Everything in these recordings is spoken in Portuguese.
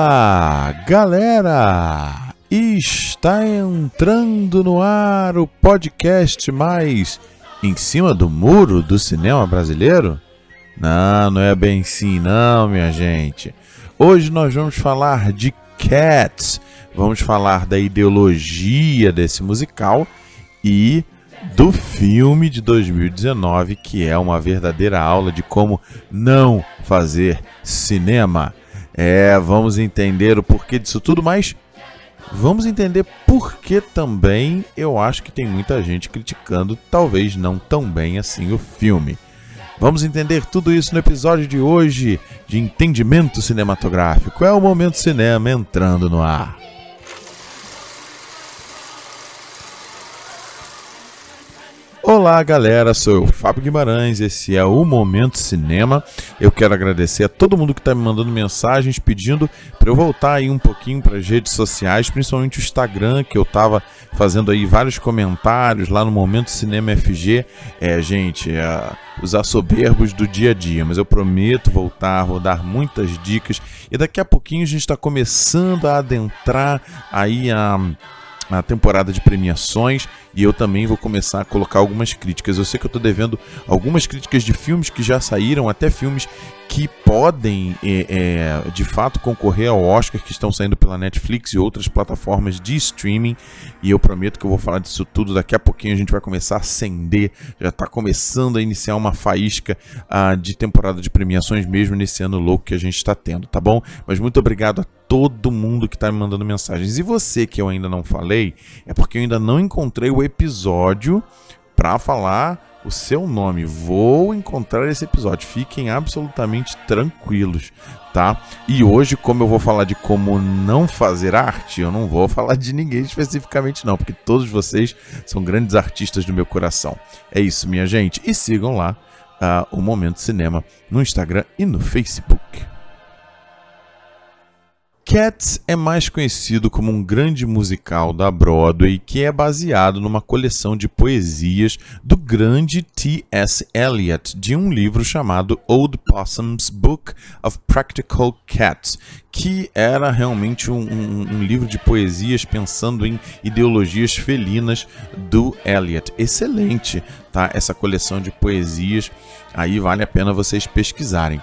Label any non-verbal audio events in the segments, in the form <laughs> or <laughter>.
Fala, galera! Está entrando no ar o podcast mais em cima do muro do cinema brasileiro? Não, não é bem assim, não, minha gente. Hoje nós vamos falar de Cats, vamos falar da ideologia desse musical e do filme de 2019, que é uma verdadeira aula de como não fazer cinema. É, vamos entender o porquê disso tudo, mas vamos entender por que também eu acho que tem muita gente criticando, talvez não tão bem assim, o filme. Vamos entender tudo isso no episódio de hoje de Entendimento Cinematográfico. É o Momento Cinema entrando no ar. Olá, galera. Sou eu, Fábio Guimarães. Esse é o Momento Cinema. Eu quero agradecer a todo mundo que está me mandando mensagens pedindo para eu voltar aí um pouquinho para as redes sociais, principalmente o Instagram, que eu estava fazendo aí vários comentários lá no Momento Cinema FG. É, gente, é, os assoberbos do dia a dia, mas eu prometo voltar, vou dar muitas dicas e daqui a pouquinho a gente está começando a adentrar aí a a temporada de premiações e eu também vou começar a colocar algumas críticas. Eu sei que eu estou devendo algumas críticas de filmes que já saíram, até filmes que podem é, é, de fato concorrer ao Oscar, que estão saindo pela Netflix e outras plataformas de streaming. E eu prometo que eu vou falar disso tudo daqui a pouquinho. A gente vai começar a acender, já está começando a iniciar uma faísca uh, de temporada de premiações, mesmo nesse ano louco que a gente está tendo, tá bom? Mas muito obrigado a todo mundo que está me mandando mensagens. E você que eu ainda não falei, é porque eu ainda não encontrei o episódio para falar o seu nome. Vou encontrar esse episódio. Fiquem absolutamente tranquilos, tá? E hoje, como eu vou falar de como não fazer arte, eu não vou falar de ninguém especificamente não, porque todos vocês são grandes artistas do meu coração. É isso, minha gente. E sigam lá uh, o Momento Cinema no Instagram e no Facebook. Cats é mais conhecido como um grande musical da Broadway que é baseado numa coleção de poesias do grande T.S. Eliot de um livro chamado Old Possum's Book of Practical Cats, que era realmente um, um, um, livro de poesias pensando em ideologias felinas do Eliot. Excelente, tá? Essa coleção de poesias, aí vale a pena vocês pesquisarem.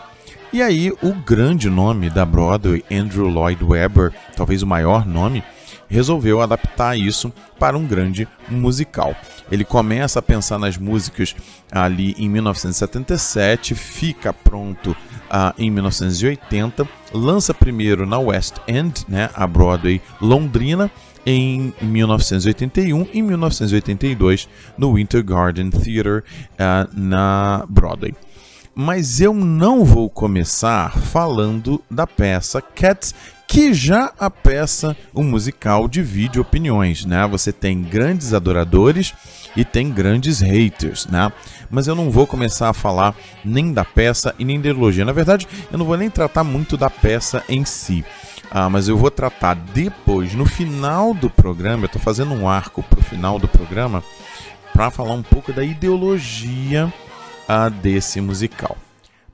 E aí, o grande nome da Broadway, Andrew Lloyd Webber, talvez o maior nome, resolveu adaptar isso para um grande musical. Ele começa a pensar nas músicas ali em 1977, fica pronto uh, em 1980, lança primeiro na West End, né, a Broadway londrina, em 1981 e 1982 no Winter Garden Theatre uh, na Broadway mas eu não vou começar falando da peça Cats, que já a peça, um musical divide opiniões, né? Você tem grandes adoradores e tem grandes haters, né? Mas eu não vou começar a falar nem da peça e nem da ideologia. Na verdade, eu não vou nem tratar muito da peça em si. Ah, mas eu vou tratar depois, no final do programa, eu estou fazendo um arco para o final do programa para falar um pouco da ideologia a desse musical.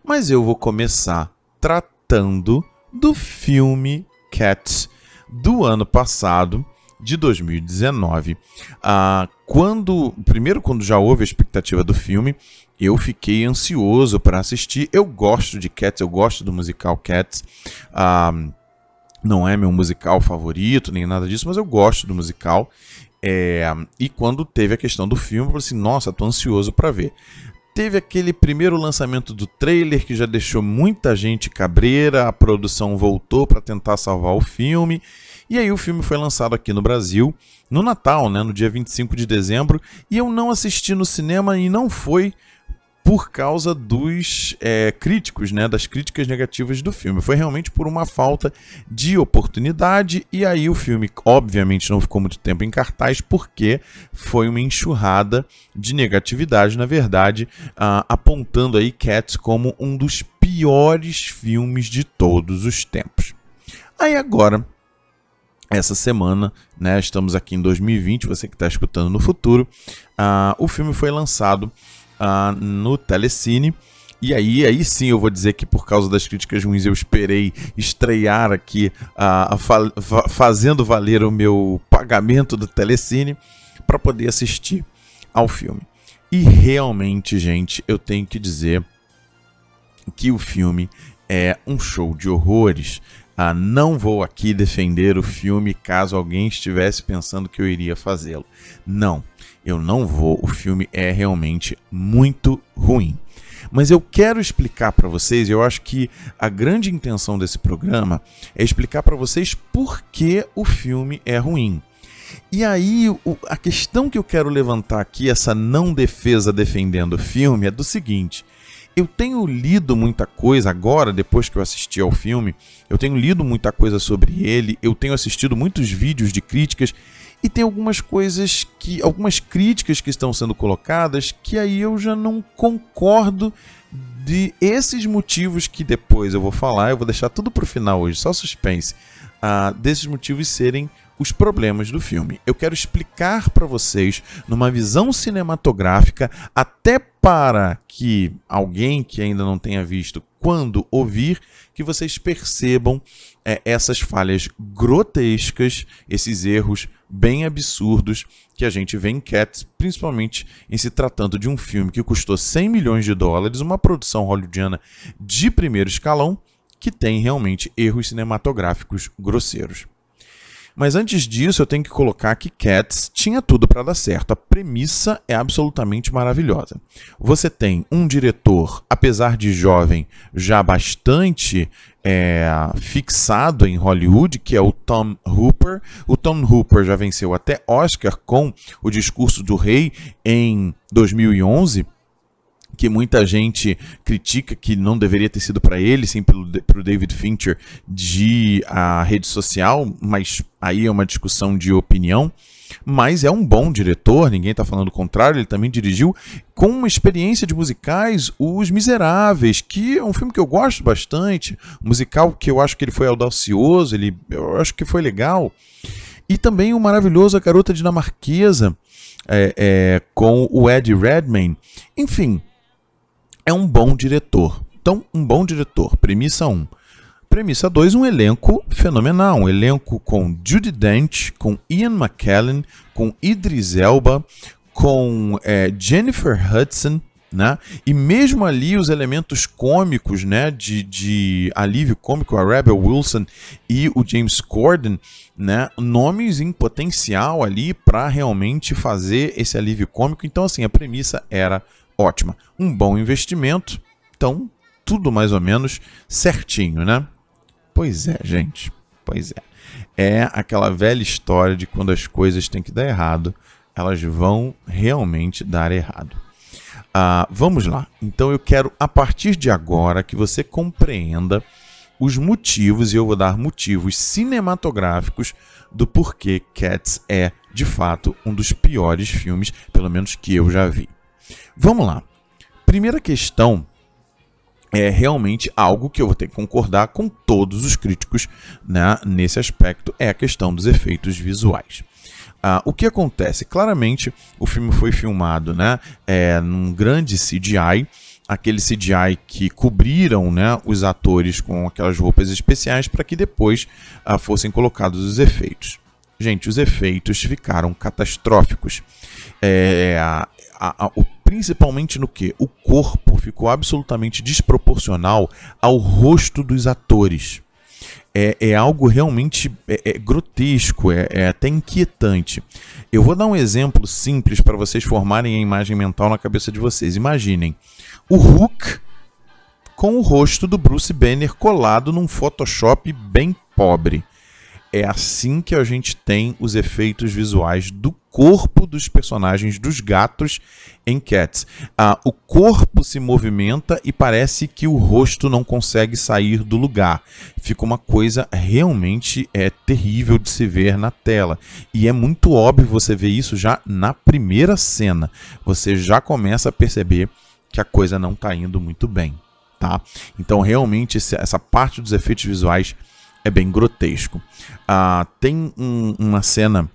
Mas eu vou começar tratando do filme Cats do ano passado, de 2019. Ah, quando, primeiro, quando já houve a expectativa do filme, eu fiquei ansioso para assistir. Eu gosto de Cats, eu gosto do musical Cats. Ah, não é meu musical favorito, nem nada disso, mas eu gosto do musical. É, e quando teve a questão do filme, eu falei assim: nossa, tô ansioso para ver. Teve aquele primeiro lançamento do trailer que já deixou muita gente cabreira, a produção voltou para tentar salvar o filme. E aí o filme foi lançado aqui no Brasil no Natal, né, no dia 25 de dezembro, e eu não assisti no cinema e não foi por causa dos é, críticos, né, das críticas negativas do filme. Foi realmente por uma falta de oportunidade e aí o filme, obviamente, não ficou muito tempo em cartaz porque foi uma enxurrada de negatividade, na verdade, apontando aí Cats como um dos piores filmes de todos os tempos. Aí agora essa semana, né, estamos aqui em 2020, você que está escutando no futuro, o filme foi lançado uh, no Telecine. E aí, aí sim eu vou dizer que por causa das críticas ruins eu esperei estrear aqui uh, fa fazendo valer o meu pagamento do Telecine para poder assistir ao filme. E realmente, gente, eu tenho que dizer que o filme é um show de horrores. Ah, não vou aqui defender o filme caso alguém estivesse pensando que eu iria fazê-lo. Não, eu não vou. O filme é realmente muito ruim. Mas eu quero explicar para vocês, eu acho que a grande intenção desse programa é explicar para vocês por que o filme é ruim. E aí, a questão que eu quero levantar aqui, essa não defesa defendendo o filme, é do seguinte: eu tenho lido muita coisa agora, depois que eu assisti ao filme, eu tenho lido muita coisa sobre ele, eu tenho assistido muitos vídeos de críticas e tem algumas coisas que, algumas críticas que estão sendo colocadas que aí eu já não concordo de esses motivos que depois eu vou falar, eu vou deixar tudo para o final hoje, só suspense, uh, desses motivos serem os problemas do filme. Eu quero explicar para vocês, numa visão cinematográfica, até para que alguém que ainda não tenha visto, quando ouvir, que vocês percebam é, essas falhas grotescas, esses erros bem absurdos que a gente vê em Cats, principalmente em se tratando de um filme que custou 100 milhões de dólares, uma produção hollywoodiana de primeiro escalão, que tem realmente erros cinematográficos grosseiros. Mas antes disso, eu tenho que colocar que Cats tinha tudo para dar certo. A premissa é absolutamente maravilhosa. Você tem um diretor, apesar de jovem, já bastante é, fixado em Hollywood, que é o Tom Hooper. O Tom Hooper já venceu até Oscar com O Discurso do Rei em 2011 que muita gente critica que não deveria ter sido para ele, sim para o David Fincher de a rede social, mas aí é uma discussão de opinião. Mas é um bom diretor, ninguém está falando o contrário. Ele também dirigiu com uma experiência de musicais Os Miseráveis, que é um filme que eu gosto bastante, um musical que eu acho que ele foi audacioso, ele, eu acho que foi legal. E também o maravilhoso A Garota Dinamarquesa, é, é, com o Eddie Redmayne. Enfim, é um bom diretor. Então, um bom diretor, premissa 1. Premissa 2, um elenco fenomenal. Um elenco com Judy Dent, com Ian McKellen, com Idris Elba, com é, Jennifer Hudson, né? E mesmo ali os elementos cômicos, né, de, de alívio cômico, a Rebel Wilson e o James Corden, né, nomes em potencial ali para realmente fazer esse alívio cômico. Então assim, a premissa era ótima. Um bom investimento, então tudo mais ou menos certinho, né? Pois é, gente. Pois é. É aquela velha história de quando as coisas têm que dar errado, elas vão realmente dar errado. Uh, vamos lá. Então eu quero, a partir de agora, que você compreenda os motivos, e eu vou dar motivos cinematográficos do porquê Cats é, de fato, um dos piores filmes, pelo menos que eu já vi. Vamos lá. Primeira questão é realmente algo que eu vou ter que concordar com todos os críticos né, nesse aspecto, é a questão dos efeitos visuais. Ah, o que acontece? Claramente, o filme foi filmado né, é, num grande CGI, aquele CGI que cobriram né, os atores com aquelas roupas especiais para que depois ah, fossem colocados os efeitos. Gente, os efeitos ficaram catastróficos. É, a, a, o principalmente no que? O corpo ficou absolutamente desproporcional ao rosto dos atores. É, é algo realmente é, é grotesco, é, é até inquietante. Eu vou dar um exemplo simples para vocês formarem a imagem mental na cabeça de vocês. Imaginem o Hulk com o rosto do Bruce Banner colado num Photoshop bem pobre é assim que a gente tem os efeitos visuais do corpo dos personagens dos gatos em Cats. Ah, o corpo se movimenta e parece que o rosto não consegue sair do lugar. Fica uma coisa realmente é terrível de se ver na tela. E é muito óbvio você ver isso já na primeira cena. Você já começa a perceber que a coisa não está indo muito bem. Tá? Então, realmente, essa parte dos efeitos visuais é bem grotesco. Ah, tem um, uma cena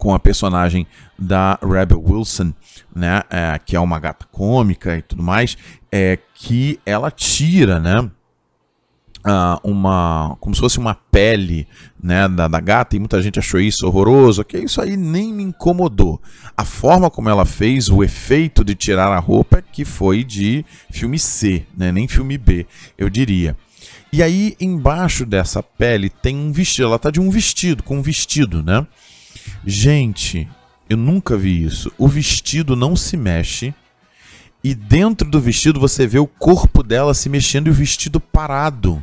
com a personagem da Rebel Wilson, né, é, que é uma gata cômica e tudo mais, é que ela tira, né, Uh, uma como se fosse uma pele né, da, da, gata e muita gente achou isso horroroso, que isso aí nem me incomodou. A forma como ela fez, o efeito de tirar a roupa, que foi de filme C, né, nem filme B, eu diria. E aí embaixo dessa pele tem um vestido, ela tá de um vestido, com um vestido, né? Gente, eu nunca vi isso. O vestido não se mexe. E dentro do vestido você vê o corpo dela se mexendo e o vestido parado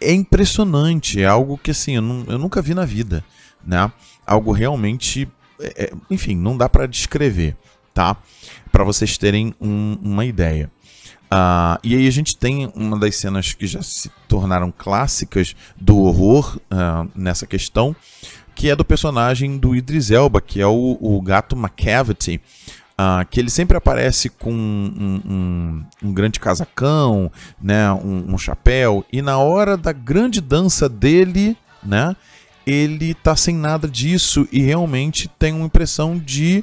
é impressionante, é algo que assim, eu, eu nunca vi na vida, né? Algo realmente, é, é enfim, não dá para descrever, tá? Para vocês terem um, uma ideia. Uh, e aí a gente tem uma das cenas que já se tornaram clássicas do horror uh, nessa questão, que é do personagem do Idris Elba, que é o, o gato McCavity, Uh, que ele sempre aparece com um, um, um grande casacão, né, um, um, chapéu, e na hora da grande dança dele, né, ele tá sem nada disso e realmente tem uma impressão de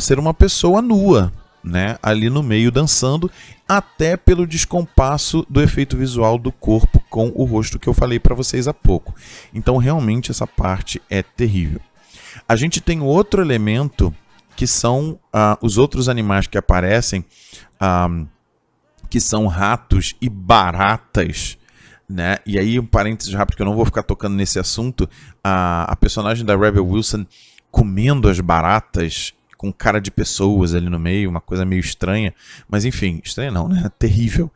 ser uma pessoa nua, né, ali no meio dançando, até pelo descompasso do efeito visual do corpo com o rosto que eu falei para vocês há pouco. Então realmente essa parte é terrível. A gente tem outro elemento que são uh, os outros animais que aparecem, uh, que são ratos e baratas. Né? E aí, um parênteses rápido, que eu não vou ficar tocando nesse assunto. A personagem da Rebel Wilson comendo as baratas com cara de pessoas ali no meio, uma coisa meio estranha. Mas enfim, estranha não, né? <laughs> Terrível.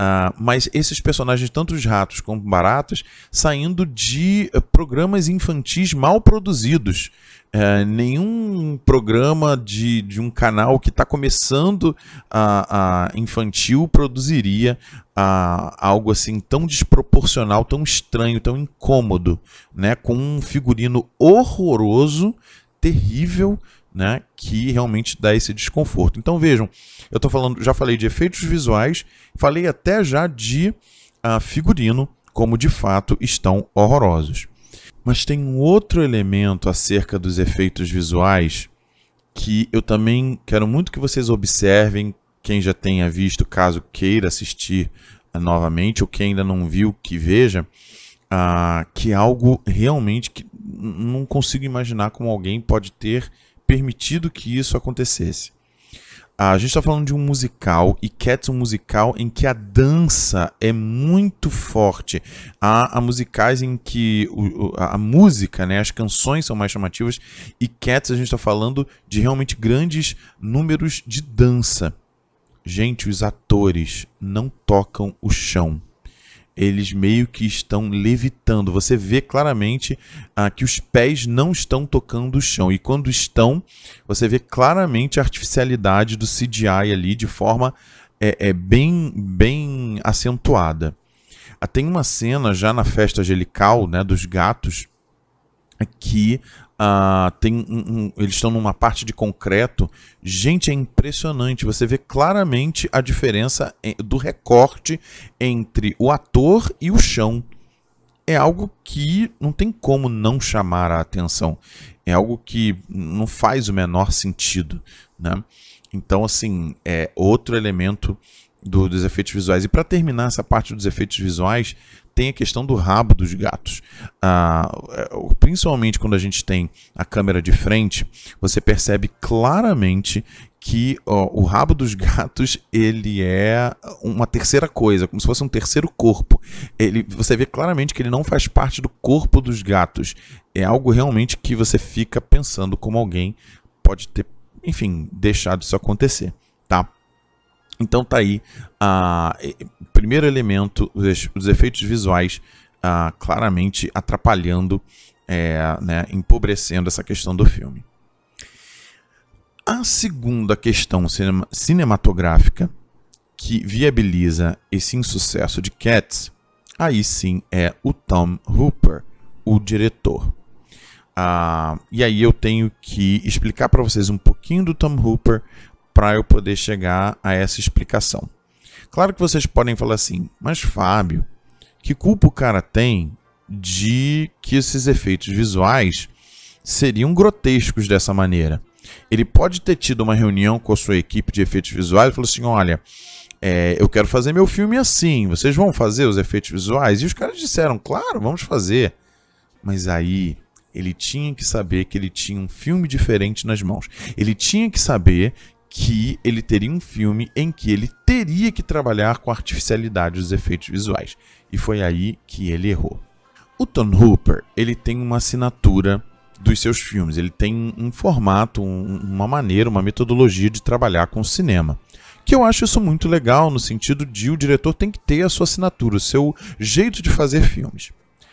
Uh, mas esses personagens, tanto os ratos como baratas, saindo de uh, programas infantis mal produzidos. Uh, nenhum programa de, de um canal que está começando a, a, infantil produziria algo assim tão desproporcional, tão estranho, tão incômodo, né? com um figurino horroroso, terrível, né, que realmente dá esse desconforto. Então vejam, eu tô falando, já falei de efeitos visuais, falei até já de uh, figurino, como de fato estão horrorosos. Mas tem um outro elemento acerca dos efeitos visuais que eu também quero muito que vocês observem, quem já tenha visto, caso queira assistir uh, novamente, ou quem ainda não viu, que veja, uh, que é algo realmente que não consigo imaginar como alguém pode ter permitido que isso acontecesse. A gente está falando de um musical e Cats um musical em que a dança é muito forte. Há, há musicais em que o, a, a, música, né, as canções são mais chamativas e Cats a gente está falando de realmente grandes números de dança. Gente, os atores não tocam o chão eles meio que estão levitando. Você vê claramente ah, que os pés não estão tocando o chão. E quando estão, você vê claramente a artificialidade do CGI ali de forma é, é bem, bem acentuada. Ah, tem uma cena já na festa angelical né, dos gatos que Uh, tem um, um, eles estão numa parte de concreto. Gente, é impressionante. Você vê claramente a diferença do recorte entre o ator e o chão. É algo que não tem como não chamar a atenção. É algo que não faz o menor sentido. Né? Então, assim, é outro elemento do, dos efeitos visuais. E para terminar essa parte dos efeitos visuais, tem a questão do rabo dos gatos. Ah, é, principalmente quando a gente tem a câmera de frente, você percebe claramente que ó, o rabo dos gatos ele é uma terceira coisa, como se fosse um terceiro corpo. Ele, você vê claramente que ele não faz parte do corpo dos gatos. É algo realmente que você fica pensando como alguém pode ter, enfim, deixado isso acontecer? Então tá aí uh, primeiro elemento, os, os efeitos visuais claramente atrapalhando, é, né, empobrecendo essa questão do filme. A segunda questão cinema, cinematográfica que viabiliza esse insucesso de Cats, aí sim é o Tom Hooper, o diretor. Uh, e aí eu tenho que explicar para vocês um pouquinho do Tom Hooper para eu poder chegar a essa explicação. Claro que vocês podem falar assim, mas Fábio, que culpa o cara tem de que esses efeitos visuais seriam grotescos dessa maneira. Ele pode ter tido uma reunião com a sua equipe de efeitos visuais e falou assim: olha, é, eu quero fazer meu filme assim, vocês vão fazer os efeitos visuais? E os caras disseram: claro, vamos fazer. Mas aí ele tinha que saber que ele tinha um filme diferente nas mãos. Ele tinha que saber que ele teria um filme em que ele teria que trabalhar com a artificialidade dos efeitos visuais. E foi aí que ele errou. O Tom Hooper, ele tem uma assinatura dos seus filmes. Ele tem um formato, um, uma maneira, uma metodologia de trabalhar com o cinema. Que eu acho isso muito legal, no sentido de o diretor tem que ter a sua assinatura, o seu jeito de fazer filmes.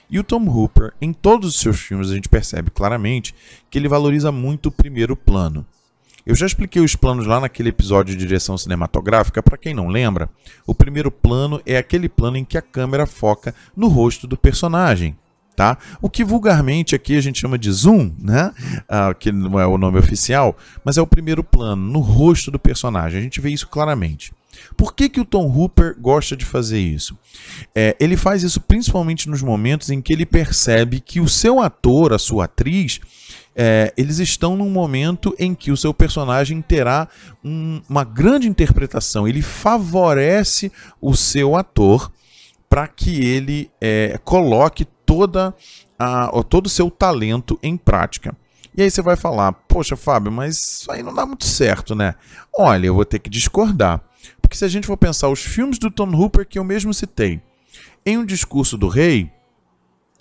E o Tom Hooper, em todos os seus filmes, a gente percebe claramente que ele valoriza muito o primeiro plano. Eu já expliquei os planos lá naquele episódio de direção cinematográfica, para quem não lembra, o primeiro plano é aquele plano em que a câmera foca no rosto do personagem tá? O que vulgarmente aqui a gente chama de zoom, né? Ah, que não é o nome oficial, mas é o primeiro plano, no rosto do personagem. A gente vê isso claramente. Por que, que o Tom Hooper gosta de fazer isso? É, ele faz isso principalmente nos momentos em que ele percebe que o seu ator, a sua atriz, é, eles estão num momento em que o seu personagem terá um, uma grande interpretação. Ele favorece o seu ator para que ele é, coloque toda a, todo o seu talento em prática. E aí você vai falar, poxa, Fábio, mas isso aí não dá muito certo, né? Olha, eu vou ter que discordar. Porque se a gente for pensar os filmes do Tom Hooper que eu mesmo citei, em um discurso do rei,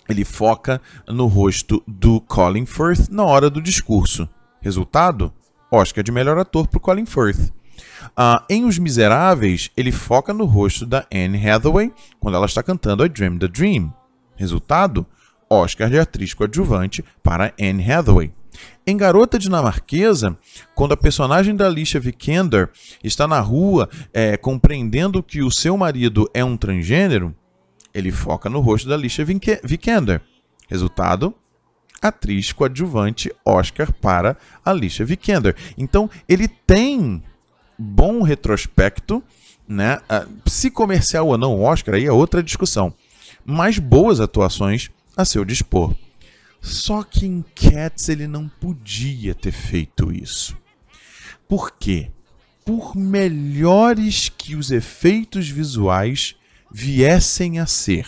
ele foca no rosto do Colin Firth na hora do discurso. Resultado? Oscar de melhor ator para Colin Firth. Uh, em Os Miseráveis, ele foca no rosto da Anne Hathaway quando ela está cantando I Dream the Dream. Resultado: Oscar de atriz coadjuvante para Anne Hathaway. Em Garota Dinamarquesa, quando a personagem da Alicia Vikander está na rua é, compreendendo que o seu marido é um transgênero, ele foca no rosto da Alicia Vikander. Resultado: atriz coadjuvante Oscar para Alicia Vikander. Então, ele tem bom retrospecto, né? Ah, se comercial ou não Oscar, aí é outra discussão mas boas atuações a seu dispor. Só que em Cats ele não podia ter feito isso. Por quê? Por melhores que os efeitos visuais viessem a ser.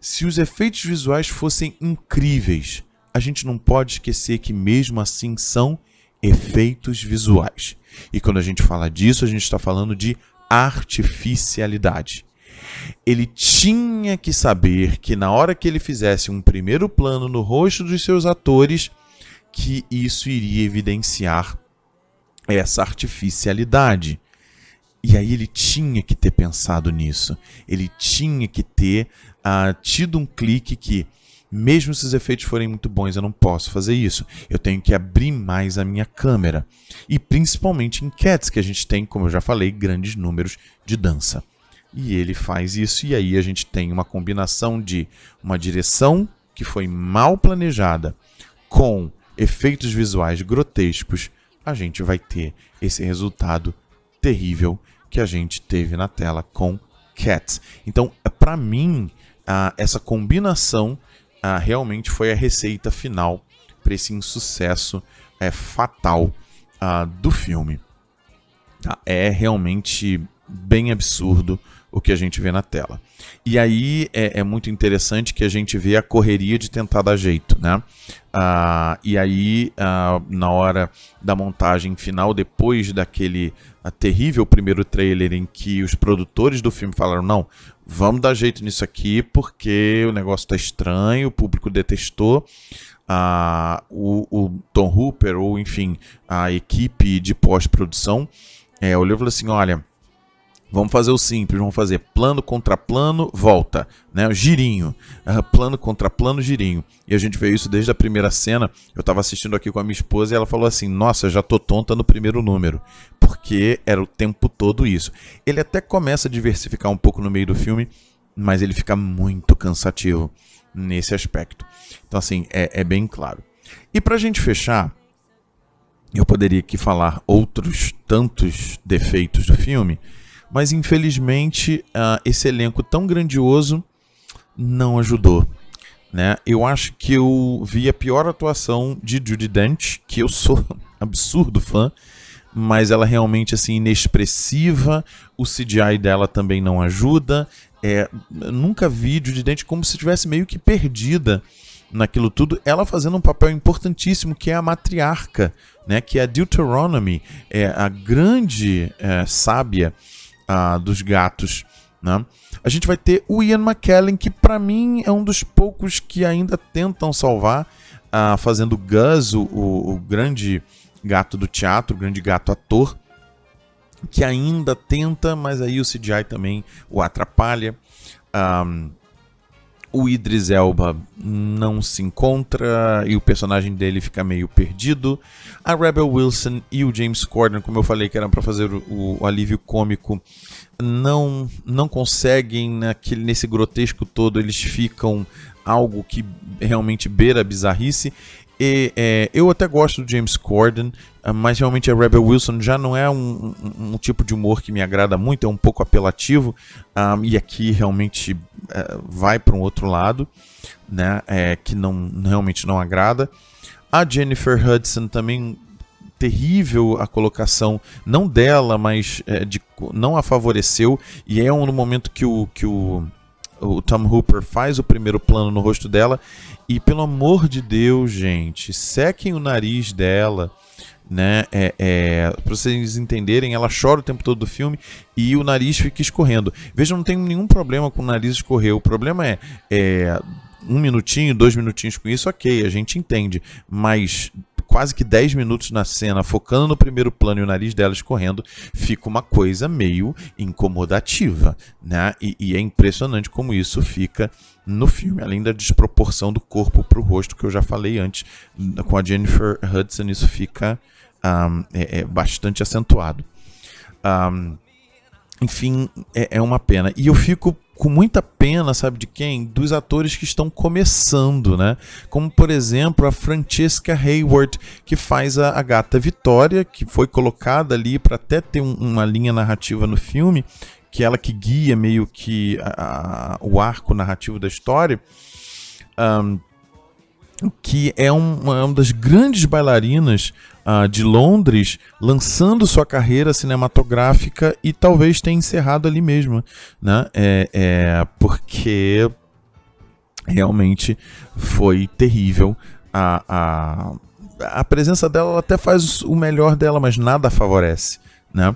Se os efeitos visuais fossem incríveis, a gente não pode esquecer que mesmo assim são efeitos visuais. E quando a gente fala disso, a gente está falando de artificialidade ele tinha que saber que na hora que ele fizesse um primeiro plano no rosto dos seus atores, que isso iria evidenciar essa artificialidade. E aí ele tinha que ter pensado nisso. Ele tinha que ter uh, tido um clique que, mesmo se os efeitos forem muito bons, eu não posso fazer isso. Eu tenho que abrir mais a minha câmera. E principalmente em Cats, que a gente tem, como eu já falei, grandes números de dança. E ele faz isso, e aí a gente tem uma combinação de uma direção que foi mal planejada com efeitos visuais grotescos, a gente vai ter esse resultado terrível que a gente teve na tela com Cats. Então, para mim, essa combinação realmente foi a receita final para esse insucesso uh, fatal do filme. Tá? É realmente bem absurdo o que a gente vê na tela. E aí é, é, muito interessante que a gente vê a correria de tentar dar jeito, né? Ah, e aí, ah, na hora da montagem final, depois daquele ah, terrível primeiro trailer em que os produtores do filme falaram: não, vamos dar jeito nisso aqui porque o negócio tá estranho, o público detestou. Ah, o, o Tom Hooper, ou enfim, a equipe de pós-produção, é, olhou e falou assim: olha Vamos fazer o simples, vamos fazer plano contra plano, volta, né? Girinho, uh, plano contra plano, girinho. E a gente vê isso desde a primeira cena. Eu estava assistindo aqui com a minha esposa e ela falou assim: "Nossa, já tô tonta no primeiro número", porque era o tempo todo isso. Ele até começa a diversificar um pouco no meio do filme, mas ele fica muito cansativo nesse aspecto. Então assim, é, é bem claro. E para a gente fechar, eu poderia aqui falar outros tantos defeitos do filme mas infelizmente uh, esse elenco tão grandioso não ajudou. Né? Eu acho que eu vi a pior atuação de Judy Dent, que eu sou <laughs> absurdo fã, mas ela realmente assim inexpressiva, o CGI dela também não ajuda. É, nunca vi Judy Dent como se estivesse meio que perdida naquilo tudo, ela fazendo um papel importantíssimo que é a matriarca, né, que é a Deuteronomy, é a grande é, sábia uh, dos gatos. Né? A gente vai ter o Ian McKellen, que para mim é um dos poucos que ainda tentam salvar, uh, fazendo Gus, o, o, o grande gato do teatro, o grande gato ator, que ainda tenta, mas aí o CGI também o atrapalha. Um, o Idris Elba não se encontra e o personagem dele fica meio perdido. A Rebel Wilson e o James Corden, como eu falei que eram para fazer o, o, alívio cômico, não não conseguem naquele nesse grotesco todo, eles ficam algo que realmente beira a bizarrice. E, é, eu até gosto do James Corden, ah, mas realmente a Rebel Wilson já não é um, um, um tipo de humor que me agrada muito, é um pouco apelativo, um, ah, e aqui realmente é, vai para um outro lado, né, é, que não realmente não agrada. A Jennifer Hudson também terrível a colocação, não dela, mas é, de, não a favoreceu, e é um, no momento que o, que o o Tom Hooper faz o primeiro plano no rosto dela e pelo amor de Deus, gente, sequem o nariz dela, né? É, é, para vocês entenderem, ela chora o tempo todo do filme e o nariz fica escorrendo. Veja, não tem nenhum problema com o nariz escorrer. O problema é, é um minutinho, dois minutinhos com isso, ok, a gente entende. Mas quase que 10 minutos na cena, focando no primeiro plano e o nariz dela escorrendo, fica uma coisa meio incomodativa, né? E, e é impressionante como isso fica no filme, além da desproporção do corpo para o rosto que eu já falei antes, com a Jennifer Hudson, isso fica um, é, é bastante acentuado. Um, enfim, é, é uma pena. E eu fico com muita pena, sabe de quem? Dos atores que estão começando, né? Como, por exemplo, a Francesca Hayward, que faz a, a gata Vitória, que foi colocada ali para até ter um, uma linha narrativa no filme, que é ela que guia meio que a, a, o arco narrativo da história. Um, que é uma, uma das grandes bailarinas uh, de Londres, lançando sua carreira cinematográfica e talvez tenha encerrado ali mesmo, né? É, é porque realmente foi terrível a, a, a presença dela até faz o melhor dela, mas nada favorece, né?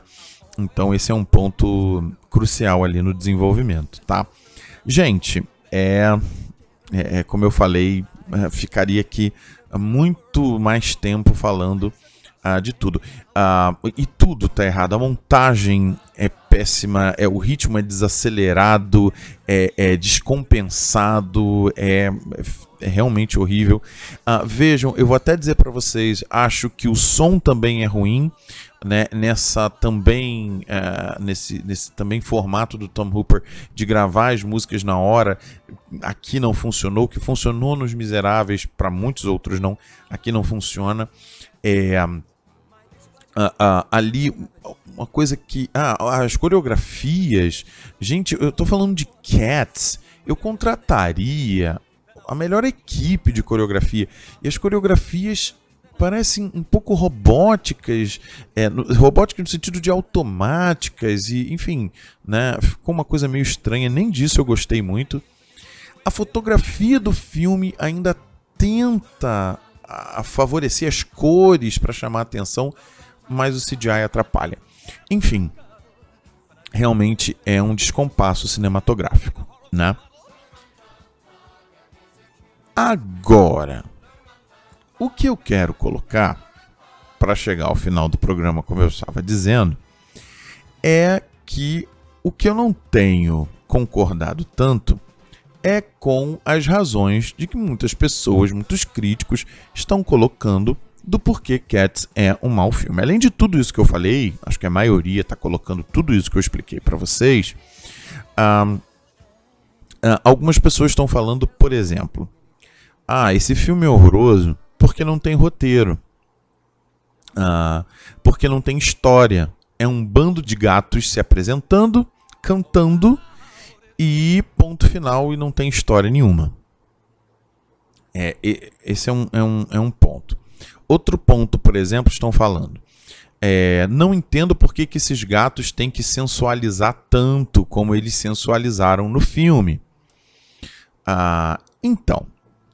Então esse é um ponto crucial ali no desenvolvimento, tá? Gente, é, é, é como eu falei, é, ficaria aqui muito mais tempo falando uh, de tudo. Uh, e tudo tá errado. A montagem é péssima, é, o ritmo é desacelerado, é, é descompensado, é, é, realmente horrível. Uh, vejam, eu vou até dizer para vocês, acho que o som também é ruim. Né, nessa também uh, nesse, nesse também formato do Tom Hooper de gravar as músicas na hora aqui não funcionou o que funcionou nos Miseráveis para muitos outros não aqui não funciona é, uh, uh, ali uma coisa que. Ah, as coreografias. Gente, eu tô falando de Cats. Eu contrataria a melhor equipe de coreografia. E as coreografias parecem um pouco robóticas, é, no, robóticas no sentido de automáticas e, enfim, né, ficou uma coisa meio estranha, nem disso eu gostei muito. A fotografia do filme ainda tenta a, a favorecer as cores para chamar a atenção, mas o CGI atrapalha. Enfim, realmente é um descompasso cinematográfico, né? Agora, o que eu quero colocar para chegar ao final do programa, como eu estava dizendo, é que o que eu não tenho concordado tanto é com as razões de que muitas pessoas, muitos críticos estão colocando do porquê Cats é um mau filme. Além de tudo isso que eu falei, acho que a maioria está colocando tudo isso que eu expliquei para vocês. Uh, uh, algumas pessoas estão falando, por exemplo, ah, esse filme é horroroso porque não tem roteiro, uh, porque não tem história. É um bando de gatos se apresentando, cantando e ponto final e não tem história nenhuma. É, esse é um, é, um, é um ponto. Outro ponto, por exemplo, estão falando. É, não entendo por que, que esses gatos têm que sensualizar tanto como eles sensualizaram no filme. Ah, então,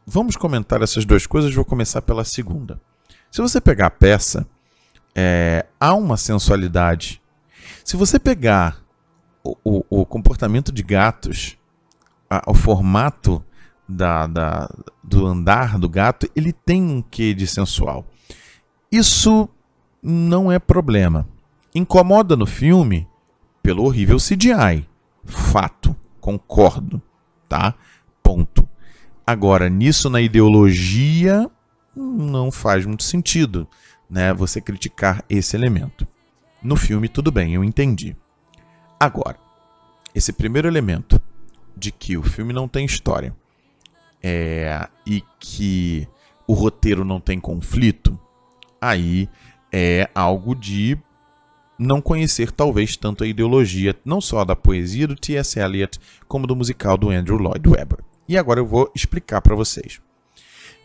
vamos comentar essas duas coisas. Vou começar pela segunda. Se você pegar a peça, é, há uma sensualidade. Se você pegar o, o, o comportamento de gatos, a, o formato da, da, do andar do gato, ele tem um quê de sensual. Isso não é problema. Incomoda no filme pelo horrível CGI. Fato, concordo, tá? Ponto. Agora, nisso na ideologia não faz muito sentido, né? Você criticar esse elemento. No filme tudo bem, eu entendi. Agora, esse primeiro elemento de que o filme não tem história é, e que o roteiro não tem conflito, aí é algo de não conhecer talvez tanto a ideologia, não só da poesia do T.S. Eliot, como do musical do Andrew Lloyd Webber. E agora eu vou explicar para vocês.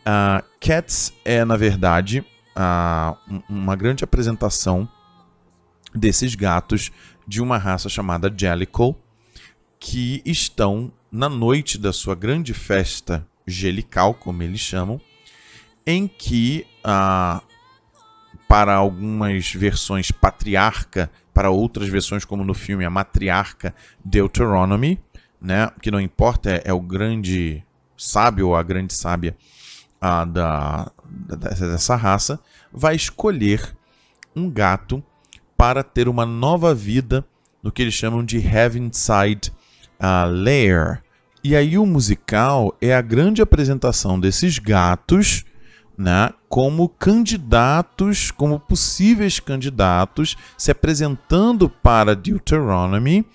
Uh, Cats é, na verdade, uh, uma grande apresentação desses gatos de uma raça chamada Jellicle, que estão na noite da sua grande festa gelical, como eles chamam, em que uh, para algumas versões patriarca, para outras versões, como no filme, a matriarca Deuteronomy, né? que não importa, é, é o grande sábio ou a grande sábia a, da, dessa raça, vai escolher um gato para ter uma nova vida no que eles chamam de Heavenside uh, Lair. E aí o musical é a grande apresentação desses gatos né, como candidatos, como possíveis candidatos, se apresentando para Deuteronomy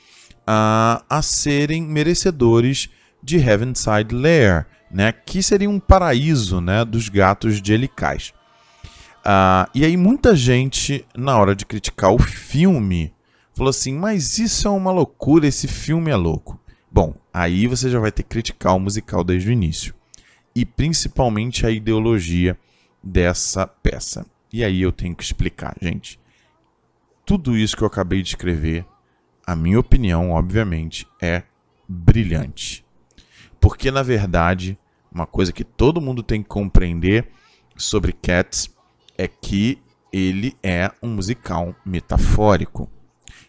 uh, a serem merecedores de Heavenside Lair, né, que seria um paraíso né, dos gatos de Helicais. Uh, e aí muita gente, na hora de criticar o filme, falou assim, mas isso é uma loucura, esse filme é louco. Bom, aí você já vai ter que criticar o musical desde o início e principalmente a ideologia dessa peça. E aí eu tenho que explicar, gente. Tudo isso que eu acabei de escrever, a minha opinião, obviamente, é brilhante. Porque, na verdade, uma coisa que todo mundo tem que compreender sobre Cats é que ele é um musical metafórico.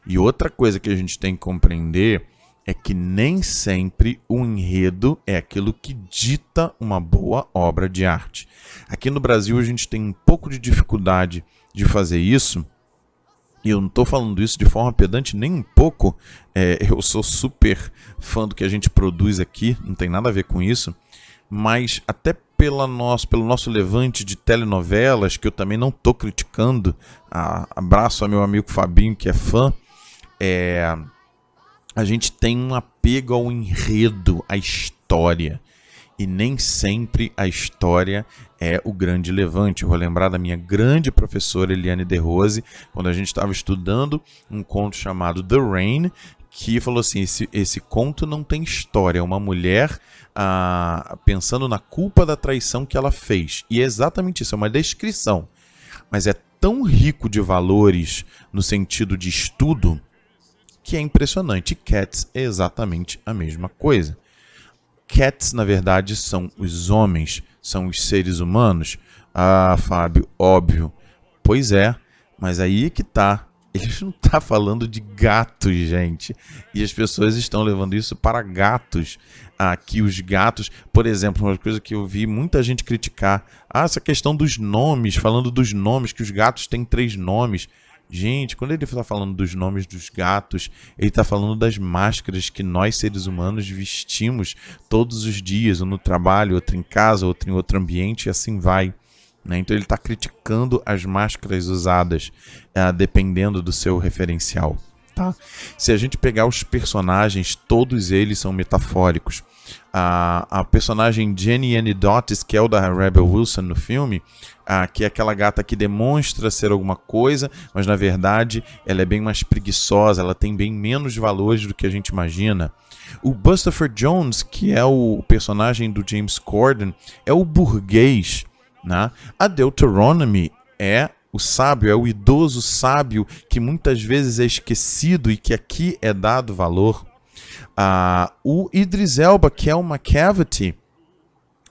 E outra coisa que a gente tem que compreender é que nem sempre o enredo é aquilo que dita uma boa obra de arte. Aqui no Brasil a gente tem um pouco de dificuldade de fazer isso. E eu não estou falando isso de forma pedante nem um pouco. É, eu sou super fã do que a gente produz aqui, não tem nada a ver com isso. Mas até pela nosso, pelo nosso levante de telenovelas, que eu também não estou criticando, abraço ao meu amigo Fabinho, que é fã. É, a gente tem um apego ao enredo, à história. E nem sempre a história é o grande levante. Eu vou lembrar da minha grande professora Eliane De Rose, quando a gente estava estudando um conto chamado The Rain, que falou assim: esse, esse conto não tem história, é uma mulher ah, pensando na culpa da traição que ela fez. E é exatamente isso, é uma descrição. Mas é tão rico de valores no sentido de estudo que é impressionante. Cats é exatamente a mesma coisa. Cats, na verdade, são os homens, são os seres humanos. Ah, Fábio, óbvio. Pois é, mas aí é que tá. <laughs> Ele não tá falando de gatos, gente. E as pessoas estão levando isso para gatos. Aqui os gatos, por exemplo, uma coisa que eu vi muita gente criticar. Ah, essa questão dos nomes, falando dos nomes, que os gatos têm três nomes. Gente, quando ele está falando dos nomes dos gatos, ele está falando das máscaras que nós seres humanos vestimos todos os dias, ou no trabalho, outro em casa, outro em outro ambiente, e assim vai. Né? Então ele está criticando as máscaras usadas, uh, dependendo do seu referencial. Tá? Se a gente pegar os personagens, todos eles são metafóricos. A, a personagem Jenny Annie Dotis, que é o da Rebel Wilson no filme, a, que é aquela gata que demonstra ser alguma coisa, mas na verdade ela é bem mais preguiçosa, ela tem bem menos valores do que a gente imagina. O Bustopher Jones, que é o personagem do James Corden, é o burguês. Né? A Deuteronomy é o sábio, é o idoso sábio que muitas vezes é esquecido e que aqui é dado valor. Ah, o Idris Elba, que é uma cavity,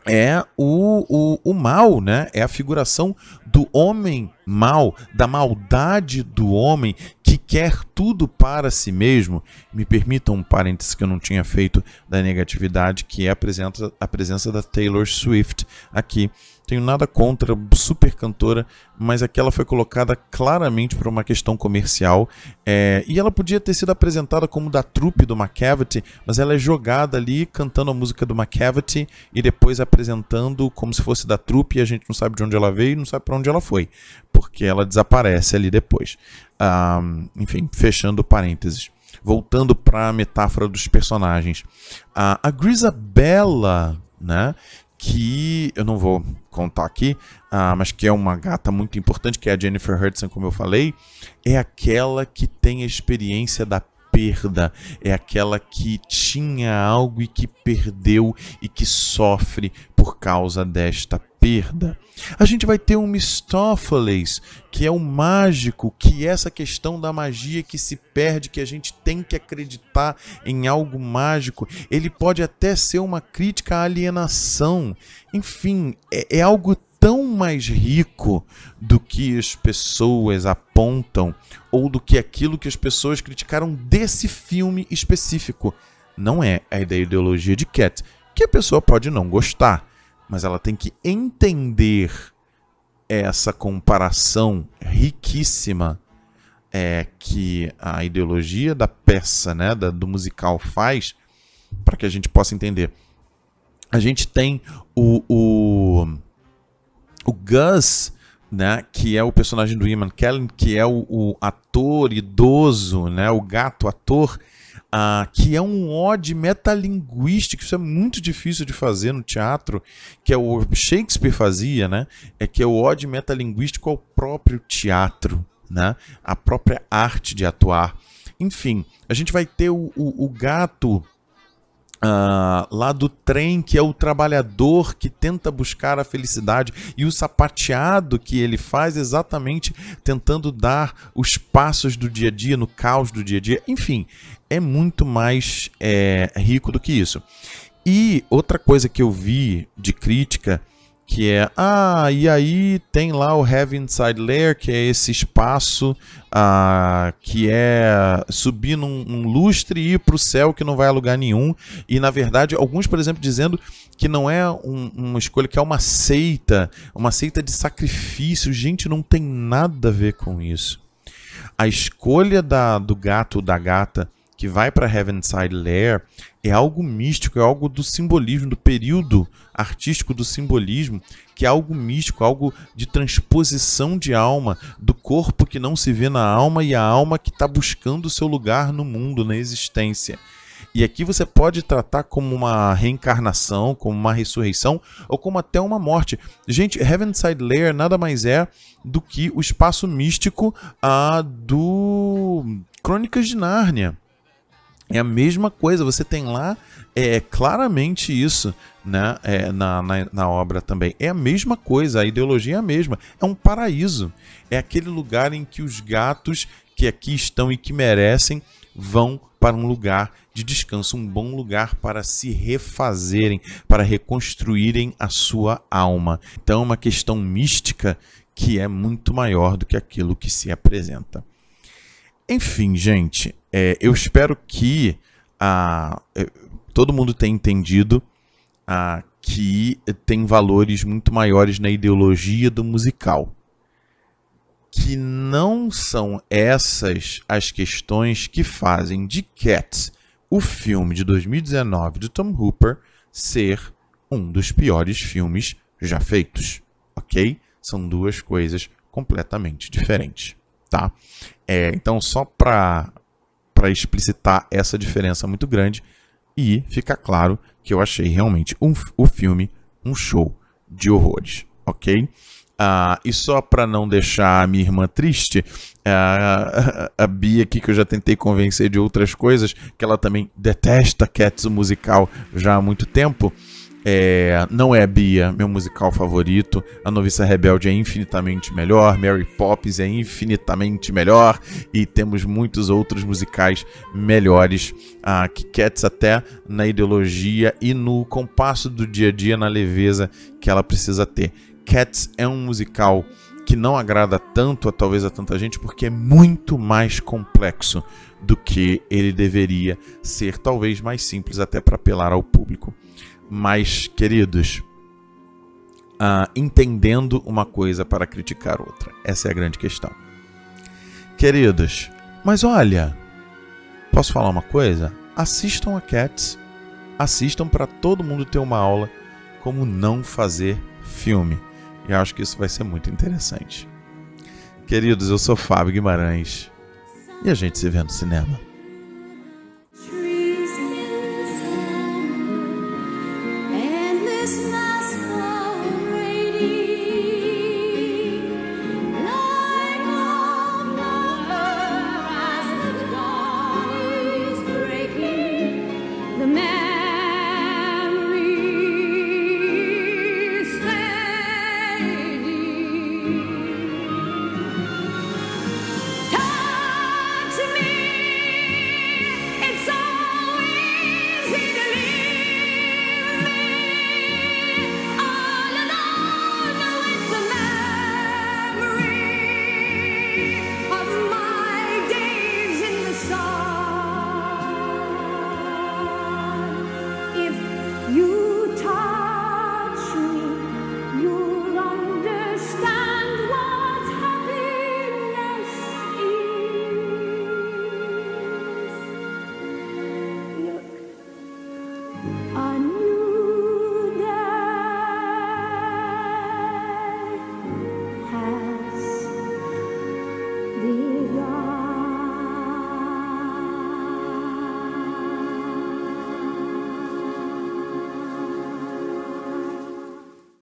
é o, o, o mal, né? É a figuração do homem mal, da maldade do homem que quer tudo para si mesmo. Me permitam um parênteses que eu não tinha feito da negatividade, que é a presença, a presença da Taylor Swift aqui tenho nada contra, super cantora, mas aqui ela foi colocada claramente por uma questão comercial. É, e ela podia ter sido apresentada como da trupe do McCavity, mas ela é jogada ali cantando a música do McCavity e depois apresentando como se fosse da trupe e a gente não sabe de onde ela veio e não sabe para onde ela foi, porque ela desaparece ali depois. Ah, enfim, fechando parênteses voltando para a metáfora dos personagens. a Grisabella, né, que eu não vou contar aqui, uh, mas que é uma gata muito importante, que é a Jennifer Hudson, como eu falei, é aquela que tem a experiência da perda, é aquela que tinha algo e que perdeu e que sofre por causa desta perda. A gente vai ter um Mistófeles, que é o mágico, que é essa questão da magia que se perde, que a gente tem que acreditar em algo mágico. Ele pode até ser uma crítica à alienação. Enfim, é, é algo tão mais rico do que as pessoas apontam ou do que aquilo que as pessoas criticaram desse filme específico. Não é a ideologia de Cat, que a pessoa pode não gostar mas ela tem que entender essa comparação riquíssima é, que a ideologia da peça, né, da, do musical faz, para que a gente possa entender. A gente tem o, o, o Gus, né, que é o personagem do Ian Kellen, que é o, o ator idoso, né, o gato ator, que é um ode metalinguístico, isso é muito difícil de fazer no teatro, que é o Shakespeare fazia, né? É que é o ode metalinguístico ao próprio teatro, né? A própria arte de atuar. Enfim, a gente vai ter o, o, o gato Uh, lá do trem, que é o trabalhador que tenta buscar a felicidade, e o sapateado que ele faz exatamente tentando dar os passos do dia a dia, no caos do dia a dia. Enfim, é muito mais é, rico do que isso. E outra coisa que eu vi de crítica que é ah e aí tem lá o Heaven Inside Layer que é esse espaço ah, que é subir num, num lustre e ir para o céu que não vai a lugar nenhum. E na verdade alguns por exemplo dizendo que não é um, uma escolha que é uma seita uma seita de sacrifício. Gente não tem nada a ver com isso. A escolha da, do gato da gata que vai para Heavenside Lair é algo místico, é algo do simbolismo, do período artístico do simbolismo, que é algo místico, algo de transposição de alma, do corpo que não se vê na alma e a alma que está buscando o seu lugar no mundo, na existência. E aqui você pode tratar como uma reencarnação, como uma ressurreição ou como até uma morte. Gente, Heavenside Lair nada mais é do que o espaço místico ah, do Crônicas de Nárnia. É a mesma coisa, você tem lá é claramente isso né, é, na, na, na, obra também. É a mesma coisa, a ideologia é a mesma. É um paraíso. É aquele lugar em que os gatos que aqui estão e que merecem vão para um lugar de descanso, um bom lugar para se refazerem, para reconstruírem a sua alma. Então, é uma questão mística que é muito maior do que aquilo que se apresenta. Enfim, gente, é, eu espero que ah, é, todo mundo tenha entendido ah, que tem valores muito maiores na ideologia do musical. Que não são essas as questões que fazem de Cats, o filme de 2019 do Tom Hooper, ser um dos piores filmes já feitos. Ok? São duas coisas completamente diferentes tá? É, então, só para para explicitar essa diferença muito grande e fica claro que eu achei realmente um, o filme um show de horrores, ok? Uh, e só para não deixar a minha irmã triste, uh, a Bia aqui, que eu já tentei convencer de outras coisas, que ela também detesta Cats, o musical, já há muito tempo. É, não é Bia, meu musical favorito. A Noviça Rebelde é infinitamente melhor. Mary Poppins é infinitamente melhor. E temos muitos outros musicais melhores. Ah, que Cats, até na ideologia e no compasso do dia a dia, na leveza que ela precisa ter. Cats é um musical que não agrada tanto a talvez a tanta gente porque é muito mais complexo do que ele deveria ser, talvez mais simples até para apelar ao público. Mas, queridos, uh, entendendo uma coisa para criticar outra, essa é a grande questão. Queridos, mas olha, posso falar uma coisa? Assistam a Cats, assistam para todo mundo ter uma aula como não fazer filme. E acho que isso vai ser muito interessante. Queridos, eu sou Fábio Guimarães e a gente se vê no cinema.